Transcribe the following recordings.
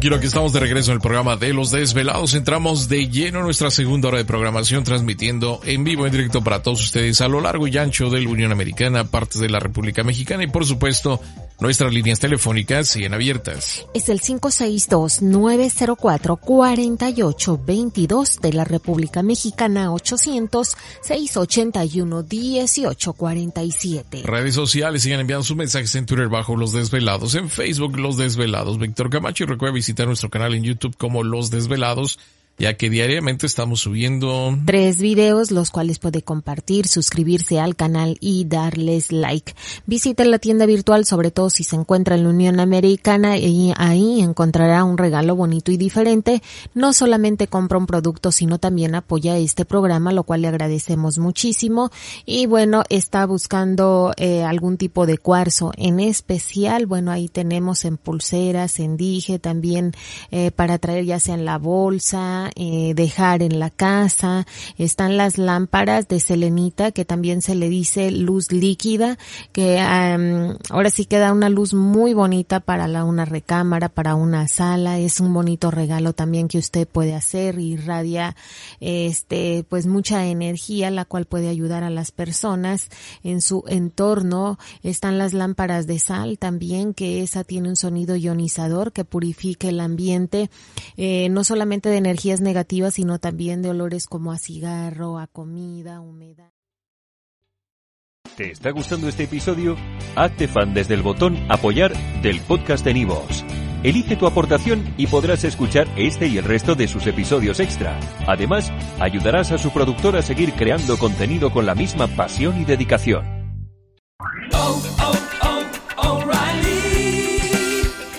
Quiero que estamos de regreso en el programa de Los Desvelados. Entramos de lleno en nuestra segunda hora de programación, transmitiendo en vivo, en directo para todos ustedes a lo largo y ancho de la Unión Americana, partes de la República Mexicana y por supuesto nuestras líneas telefónicas siguen abiertas. Es el 562-904-4822 de la República Mexicana, 800-681-1847. Redes sociales siguen enviando sus mensajes en Twitter bajo Los Desvelados, en Facebook Los Desvelados, Víctor Camacho y recuerda visitar nuestro canal en YouTube como Los Desvelados ya que diariamente estamos subiendo tres videos, los cuales puede compartir, suscribirse al canal y darles like. Visite la tienda virtual, sobre todo si se encuentra en la Unión Americana, y ahí encontrará un regalo bonito y diferente. No solamente compra un producto, sino también apoya este programa, lo cual le agradecemos muchísimo. Y bueno, está buscando eh, algún tipo de cuarzo en especial. Bueno, ahí tenemos en pulseras, en dije, también eh, para traer ya sea en la bolsa, eh, dejar en la casa. Están las lámparas de selenita que también se le dice luz líquida, que ahora sí queda una luz muy bonita para una recámara, para una sala. Es un bonito regalo también que usted puede hacer. Irradia este pues mucha energía la cual puede ayudar a las personas en su entorno. Están las lámparas de sal también que esa tiene un sonido ionizador que purifica el ambiente eh, no solamente de energías negativas, sino también de olores como a cigarro, a comida, humedad. ¿Te está gustando este episodio? Hazte fan desde el botón Apoyar del podcast de Nivos. Elige tu aportación y podrás escuchar este y el resto de sus episodios extra. Además, ayudarás a su productor a seguir creando contenido con la misma pasión y dedicación. Oh, oh, oh,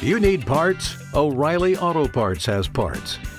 you need parts? O'Reilly Auto Parts has parts.